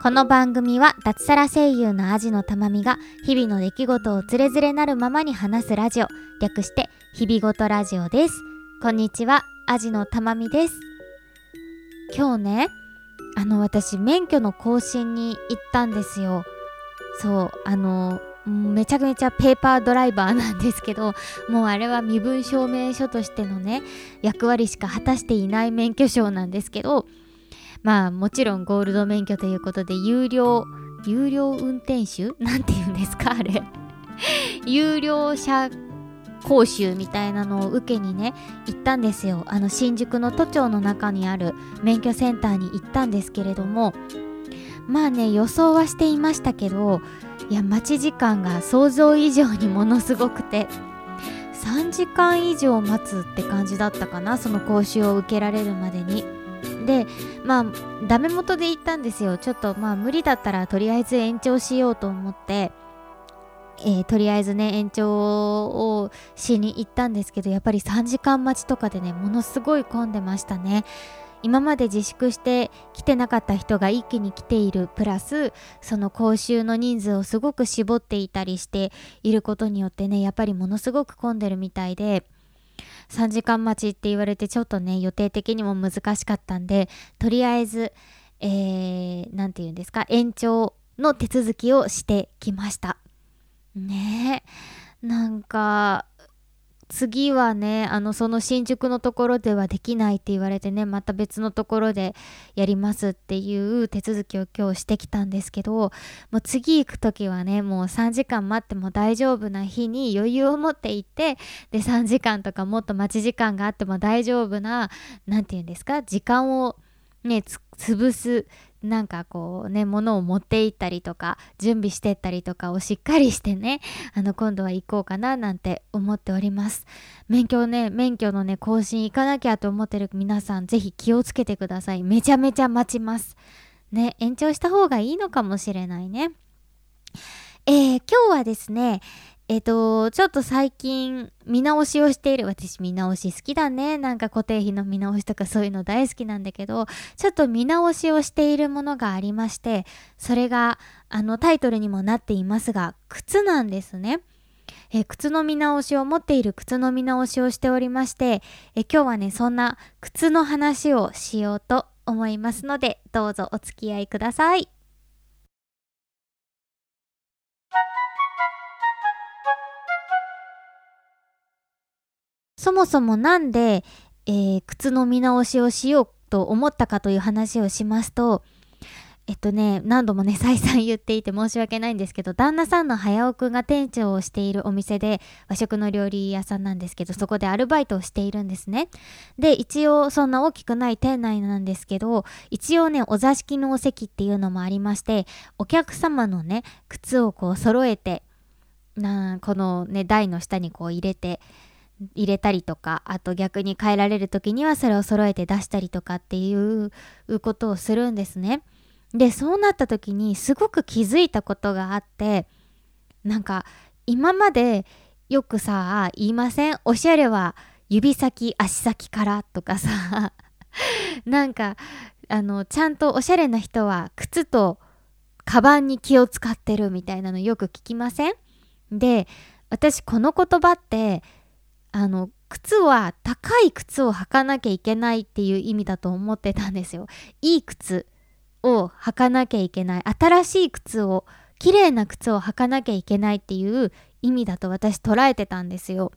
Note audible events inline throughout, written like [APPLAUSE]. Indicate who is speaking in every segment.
Speaker 1: この番組は脱サラ声優のアジのたまみが日々の出来事をつれづれなるままに話すラジオ略して日々ごとラジオです。こんにちはアジのたまみです。今日ねあの私免許の更新に行ったんですよ。そうあのめちゃめちゃペーパードライバーなんですけど [LAUGHS] もうあれは身分証明書としてのね役割しか果たしていない免許証なんですけどまあもちろんゴールド免許ということで有料有料運転手？[LAUGHS] なんて言うんですかあれ。[LAUGHS] 有料車講習みたいなのを受けにね行ったんですよ。あの新宿の都庁の中にある免許センターに行ったんですけれどもまあね予想はしていましたけどいや待ち時間が想像以上にものすごくて。3時間以上待つって感じだったかなその講習を受けられるまでに。でまあダメ元で言ったんですよ。ちょっとまあ無理だったらとりあえず延長しようと思って、えー、とりあえずね延長をしに行ったんですけどやっぱり3時間待ちとかでねものすごい混んでましたね。今まで自粛して来てなかった人が一気に来ているプラスその講習の人数をすごく絞っていたりしていることによってねやっぱりものすごく混んでるみたいで3時間待ちって言われてちょっとね予定的にも難しかったんでとりあえず何、えー、て言うんですか延長の手続きをしてきました。ね。えなんか次はねあのその新宿のところではできないって言われてねまた別のところでやりますっていう手続きを今日してきたんですけどもう次行く時はねもう3時間待っても大丈夫な日に余裕を持って行ってで3時間とかもっと待ち時間があっても大丈夫な何て言うんですか時間をね潰すなんかこうね物を持って行ったりとか準備してったりとかをしっかりしてねあの今度は行こうかななんて思っております。免許ね免許のね更新行かなきゃと思ってる皆さん是非気をつけてください。めちゃめちゃ待ちます。ね延長した方がいいのかもしれないね。えー、今日はですねえっ、と、ちょっと最近見直しをしている。私見直し好きだね。なんか固定費の見直しとかそういうの大好きなんだけど、ちょっと見直しをしているものがありまして、それがあのタイトルにもなっていますが、靴なんですね。え靴の見直しを持っている靴の見直しをしておりましてえ今日はねそんな靴の話をしようと思いますのでどうぞお付き合いください。そもそもなんで、えー、靴の見直しをしようと思ったかという話をしますと、えっとね、何度もね、[LAUGHS] 再三言っていて申し訳ないんですけど、旦那さんの早尾くんが店長をしているお店で、和食の料理屋さんなんですけど、そこでアルバイトをしているんですね。で、一応そんな大きくない店内なんですけど、一応ね、お座敷のお席っていうのもありまして、お客様のね、靴をこう揃えて、なこのね、台の下にこう入れて、入れたりとかあと逆に変えられる時にはそれを揃えて出したりとかっていうことをするんですね。でそうなった時にすごく気づいたことがあってなんか今までよくさ言いません？おしゃれは指先足先からとかさ [LAUGHS] なんかあのちゃんとおしゃれな人は靴とカバンに気を使ってるみたいなのよく聞きません？で私この言葉ってあの靴は高い靴を履かなきゃいけないっていう意味だと思ってたんですよ。いい靴を履かなきゃいけない新しい靴を綺麗な靴を履かなきゃいけないっていう意味だと私捉えてたんですよ。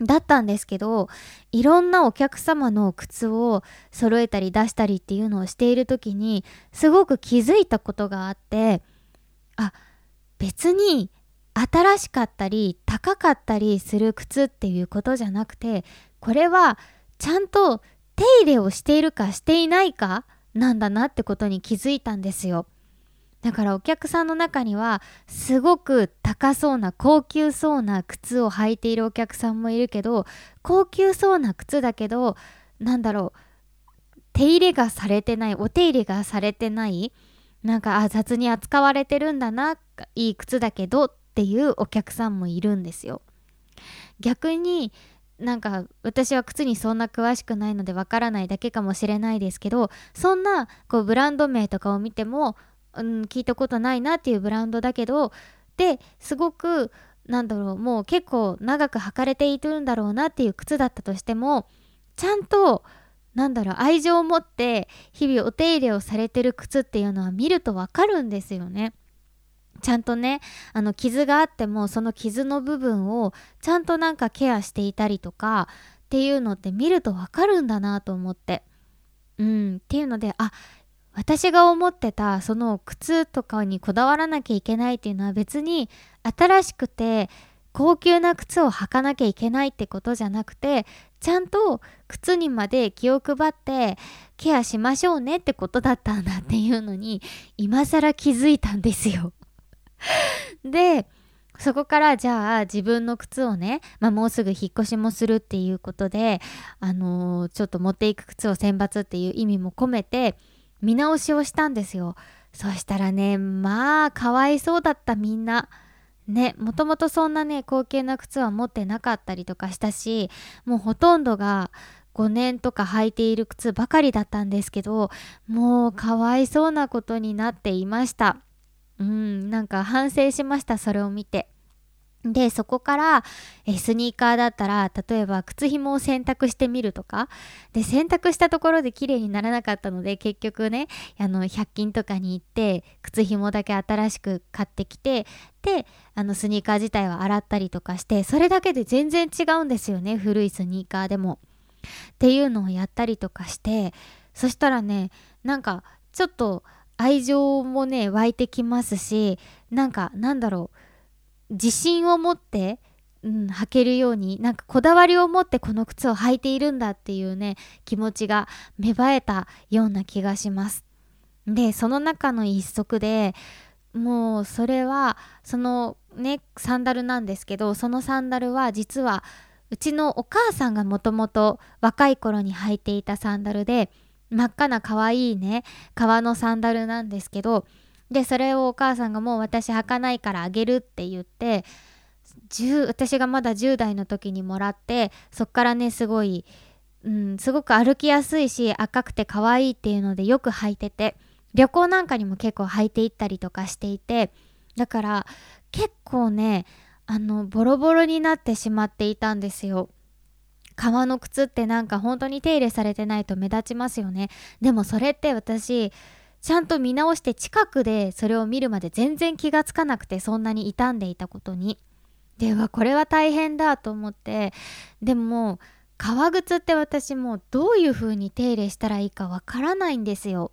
Speaker 1: だったんですけどいろんなお客様の靴を揃えたり出したりっていうのをしている時にすごく気づいたことがあってあ別に新しかったり高かったりする靴っていうことじゃなくてこれはちゃんと手入れをしているかしていないかなんだなってことに気づいたんですよ。だからお客さんの中にはすごく高そうな高級そうな靴を履いているお客さんもいるけど高級そうな靴だけどなんだろう手入れがされてないお手入れがされてないなんかあ雑に扱われてるんだないい靴だけどっていうお客さんもいるんですよ。逆になんか私は靴にそんな詳しくないのでわからないだけかもしれないですけどそんなこうブランド名とかを見ても、うん、聞いたことないなっていうブランドだけどですごくなんだろうもう結構長く履かれているんだろうなっていう靴だったとしてもちゃんとなんだろう愛情を持って日々お手入れをされてる靴っていうのは見るとわかるんですよね。ちゃんとねあの傷があってもその傷の部分をちゃんとなんかケアしていたりとかっていうのって見るとわかるんだなと思って。うん、っていうのであ私が思ってたその靴とかにこだわらなきゃいけないっていうのは別に新しくて高級な靴を履かなきゃいけないってことじゃなくてちゃんと靴にまで気を配ってケアしましょうねってことだったんだっていうのに今更気づいたんですよ [LAUGHS] でそこからじゃあ自分の靴をね、まあ、もうすぐ引っ越しもするっていうことで、あのー、ちょっと持っていく靴を選抜っていう意味も込めて見直しをしたんですよ。そしたらねまあかわいそうだったみんな。ねもともとそんなね高級な靴は持ってなかったりとかしたしもうほとんどが5年とか履いている靴ばかりだったんですけどもうかわいそうなことになっていましたうんなんか反省しましたそれを見てでそこからえスニーカーだったら例えば靴ひもを洗濯してみるとかで洗濯したところで綺麗にならなかったので結局ねあの100均とかに行って靴ひもだけ新しく買ってきてであのスニーカー自体は洗ったりとかしてそれだけで全然違うんですよね古いスニーカーでも。っていうのをやったりとかしてそしたらねなんかちょっと愛情もね湧いてきますしなんかなんだろう自信を持って、うん、履けるようになんかこだわりを持ってこの靴を履いているんだっていうね気持ちが芽生えたような気がします。でその中の一足でもうそれはそのねサンダルなんですけどそのサンダルは実はうちのお母さんがもともと若い頃に履いていたサンダルで真っ赤な可愛いね革のサンダルなんですけどでそれをお母さんがもう私履かないからあげるって言って私がまだ10代の時にもらってそっからねすごい、うん、すごく歩きやすいし赤くて可愛いっていうのでよく履いてて旅行なんかにも結構履いていったりとかしていてだから結構ねあのボロボロになってしまっていたんですよ。革の靴ってなんか本当に手入れされてないと目立ちますよね。でもそれって私ちゃんと見直して近くでそれを見るまで全然気がつかなくてそんなに傷んでいたことに。ではこれは大変だと思ってでも革靴って私もうどういう風に手入れしたらいいかわからないんですよ。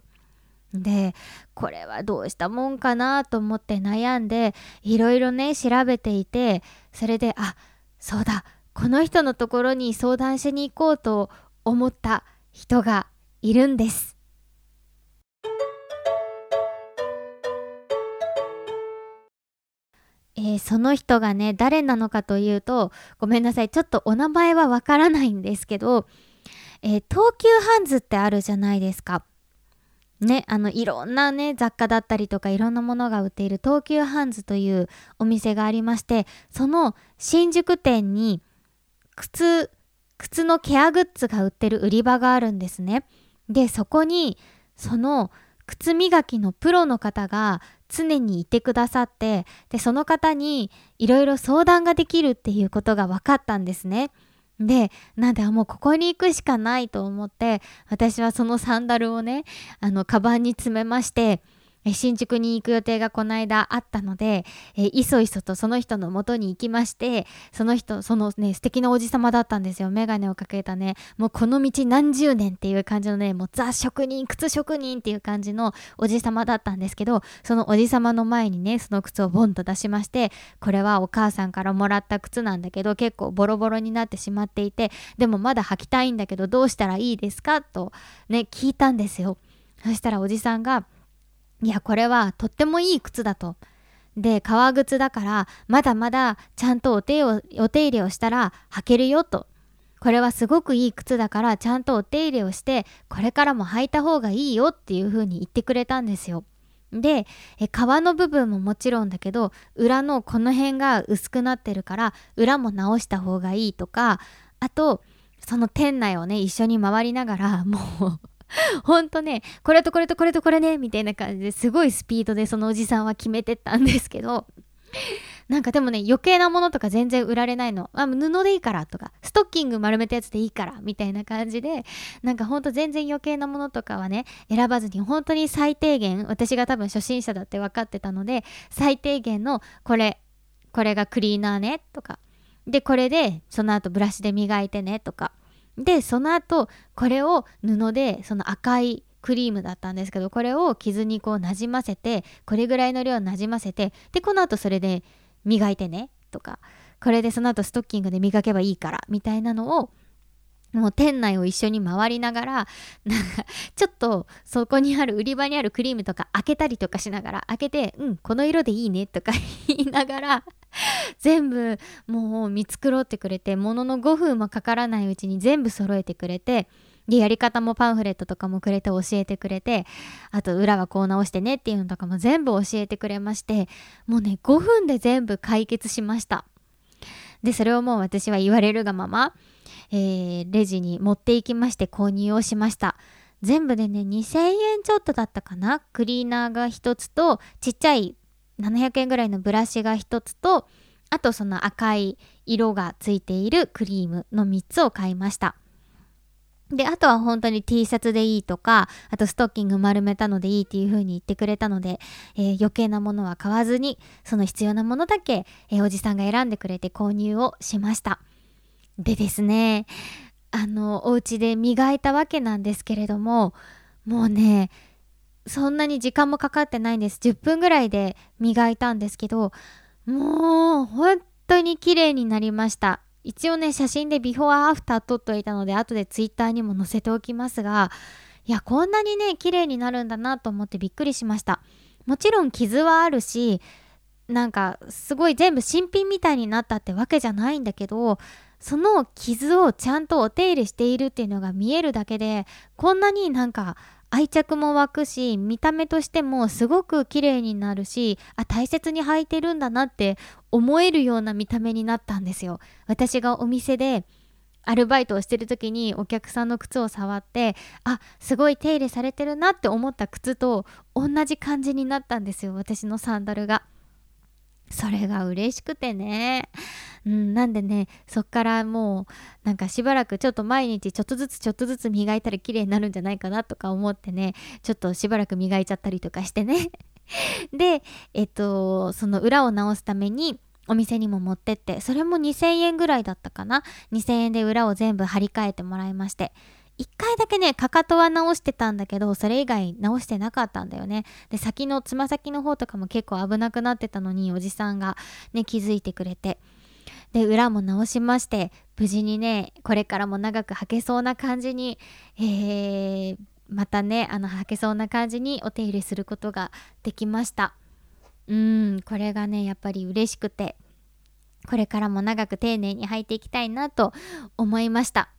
Speaker 1: でこれはどうしたもんかなと思って悩んでいろいろね調べていてそれであそうだこの人のところに相談しに行こうと思った人がいるんです。えー、その人がね誰なのかというとごめんなさいちょっとお名前はわからないんですけど、えー、東急ハンズってあるじゃないですか。ね、あのいろんなね雑貨だったりとかいろんなものが売っている東急ハンズというお店がありましてその新宿店に靴靴のケアグッズが売ってる売り場があるんですね。でそこにその靴磨きのプロの方が常にいてくださってでその方にいろいろ相談ができるっていうことが分かったんですね。でなんでもうここに行くしかないと思って私はそのサンダルをねあのカバンに詰めまして新宿に行く予定がこの間あったので、えいそいそとその人の元に行きましてその人そのね素敵なおじさまだったんですよ。眼鏡をかけたね。もうこの道何十年っていう感じのねもうザ職人靴職人っていう感じのおじさまだったんですけどそのおじさまの前にねその靴をボンと出しましてこれはお母さんからもらった靴なんだけど結構ボロボロになってしまっていてでもまだ履きたいんだけどどうしたらいいですか？とね聞いたんですよ。そしたらおじさんがいやこれはとってもいい靴だと。で革靴だからまだまだちゃんとお手をお手入れをしたら履けるよと。これはすごくいい靴だからちゃんとお手入れをしてこれからも履いた方がいいよっていう風に言ってくれたんですよ。で皮の部分ももちろんだけど裏のこの辺が薄くなってるから裏も直した方がいいとかあとその店内をね一緒に回りながらもうほんとねこれとこれとこれとこれねみたいな感じですごいスピードでそのおじさんは決めてったんですけどなんかでもね余計なものとか全然売られないの。あ布でいいからとかストッキング丸めたやつでいいからみたいな感じでなんかほんと全然余計なものとかはね選ばずに本当に最低限私が多分初心者だって分かってたので最低限のこれこれがクリーナーねとか。でこれでその後ブラシで磨いてねとか。でその後これを布でその赤いクリームだったんですけどこれを傷にこうなじませてこれぐらいの量なじませてでこの後それで磨いてねとかこれでその後ストッキングで磨けばいいからみたいなのをもう店内を一緒に回りながらなんかちょっとそこにある売り場にあるクリームとか開けたりとかしながら開けてうんこの色でいいねとか [LAUGHS] 言いながら全部もう見繕ってくれてものの5分もかからないうちに全部揃えてくれてでやり方もパンフレットとかもくれて教えてくれてあと裏はこう直してねっていうのとかも全部教えてくれましてもうね5分で全部解決しました。でそれをもう私は言われるがまま、えー、レジに持っていきまして購入をしました。全部でね2000円ちょっとだったかな。クリーナーが1つとちっちゃい700円ぐらいのブラシが1つとあとその赤い色がついているクリームの3つを買いました。で、あとは本当に T シャツでいいとか、あとストッキング丸めたのでいいっていう風に言ってくれたので、えー、余計なものは買わずに、その必要なものだけ、えー、おじさんが選んでくれて購入をしました。でですね、あの、お家で磨いたわけなんですけれども、もうね、そんなに時間もかかってないんです。10分ぐらいで磨いたんですけど、もう本当に綺麗になりました。一応ね、写真でビフォーアフター撮っておいたので、後でツイッターにも載せておきますが、いや、こんなにね、綺麗になるんだなと思ってびっくりしました。もちろん傷はあるし、なんかすごい全部新品みたいになったってわけじゃないんだけど、その傷をちゃんとお手入れしているっていうのが見えるだけで、こんなになんか愛着も湧くし見た目としてもすごく綺麗になるしあ大切に履いてるんだなって思えるような見た目になったんですよ。私がお店でアルバイトをしてる時にお客さんの靴を触ってあすごい手入れされてるなって思った靴と同じ感じになったんですよ私のサンダルが。それが嬉しくてね。うん、なんでねそっからもうなんかしばらくちょっと毎日ちょっとずつちょっとずつ磨いたら綺麗になるんじゃないかなとか思ってねちょっとしばらく磨いちゃったりとかしてね。[LAUGHS] でえっとその裏を直すためにお店にも持ってってそれも2000円ぐらいだったかな。2000円で裏を全部張り替えてもらいまして。1回だけねかかとは直してたんだけどそれ以外直してなかったんだよね。で先のつま先の方とかも結構危なくなってたのにおじさんがね気づいてくれて。で裏も直しまして無事にねこれからも長く履けそうな感じに、えー、またねあの履けそうな感じにお手入れすることができました。うんこれがねやっぱり嬉しくてこれからも長く丁寧に履いていきたいなと思いました。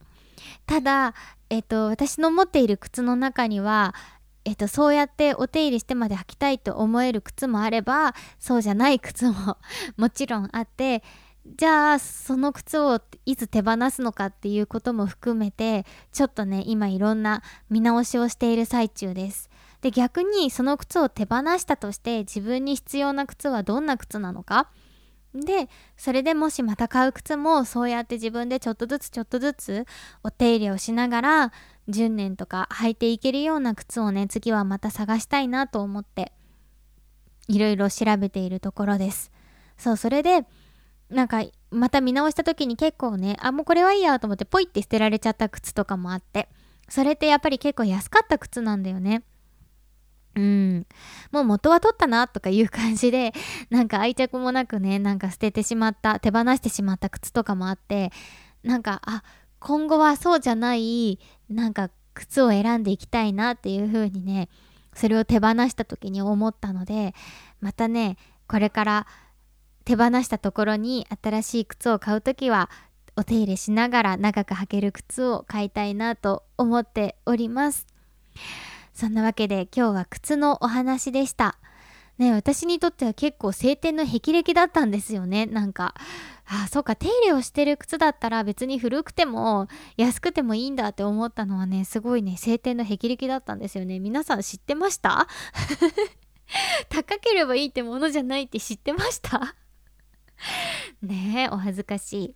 Speaker 1: ただえっと私の持っている靴の中にはえっと、そうやってお手入れしてまで履きたいと思える靴もあればそうじゃない靴も [LAUGHS] もちろんあってじゃあその靴をいつ手放すのかっていうことも含めてちょっとね今いろんな見直しをしている最中です。で逆にその靴を手放したとして自分に必要な靴はどんな靴なのかでそれでもしまた買う靴もそうやって自分でちょっとずつちょっとずつお手入れをしながら10年とか履いていけるような靴をね次はまた探したいなと思っていろいろ調べているところです。そうそれでなんかまた見直した時に結構ねあもうこれはいいやと思ってポイって捨てられちゃった靴とかもあってそれってやっぱり結構安かった靴なんだよね。うん。もう元は取ったなとかいう感じで [LAUGHS] なんか愛着もなくねなんか捨ててしまった手放してしまった靴とかもあってなんかあ今後はそうじゃないなんか靴を選んでいきたいなっていう風にねそれを手放した時に思ったのでまたねこれから手放したところに新しい靴を買う時はお手入れしながら長く履ける靴を買いたいなと思っております。そんなわけで今日は靴のお話でした。ね私にとっては結構晴天の霹靂だったんですよね。なんかあそうか手入れをしてる靴だったら別に古くても安くてもいいんだって思ったのはねすごいね晴天の霹靂だったんですよね。皆さん知ってました？[LAUGHS] 高ければいいってものじゃないって知ってました？[LAUGHS] ねえお恥ずかしい。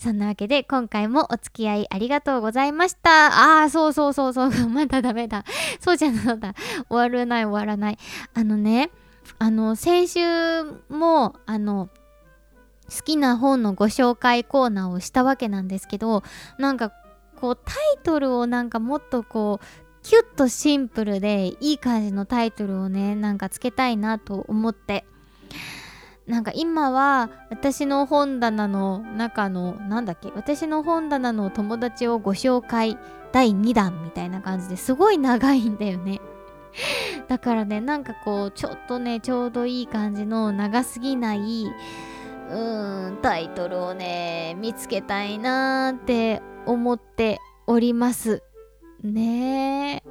Speaker 1: そんなわけで今回もお付き合いありがとうございました。ああそうそうそうそう。[LAUGHS] まだダメだ。そうじゃなだ終わらない終わらない。あのねあの先週もあの好きな本のご紹介コーナーをしたわけなんですけどなんかこうタイトルをなんかもっとこうキュッとシンプルでいい感じのタイトルをねなんかつけたいなと思ってなんか今は私の本棚の中のなんだっけ私の本棚の友達をご紹介第2弾みたいな感じですごい長いんだよね。[LAUGHS] だからねなんかこうちょっとねちょうどいい感じの長すぎないうーんタイトルをね見つけたいなーって思っておりますね。え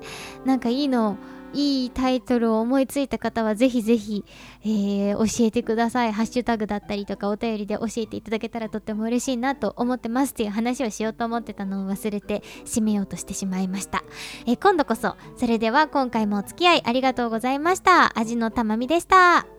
Speaker 1: なんかいいのいいタイトルを思いついた方はぜひぜひ、えー、教えてください。ハッシュタグだったりとかお便りで教えていただけたらとっても嬉しいなと思ってますっていう話をしようと思ってたのを忘れて締めようとしてしまいました、えー、今度こそ。それでは今回もお付き合いありがとうございました。味のたまみでした。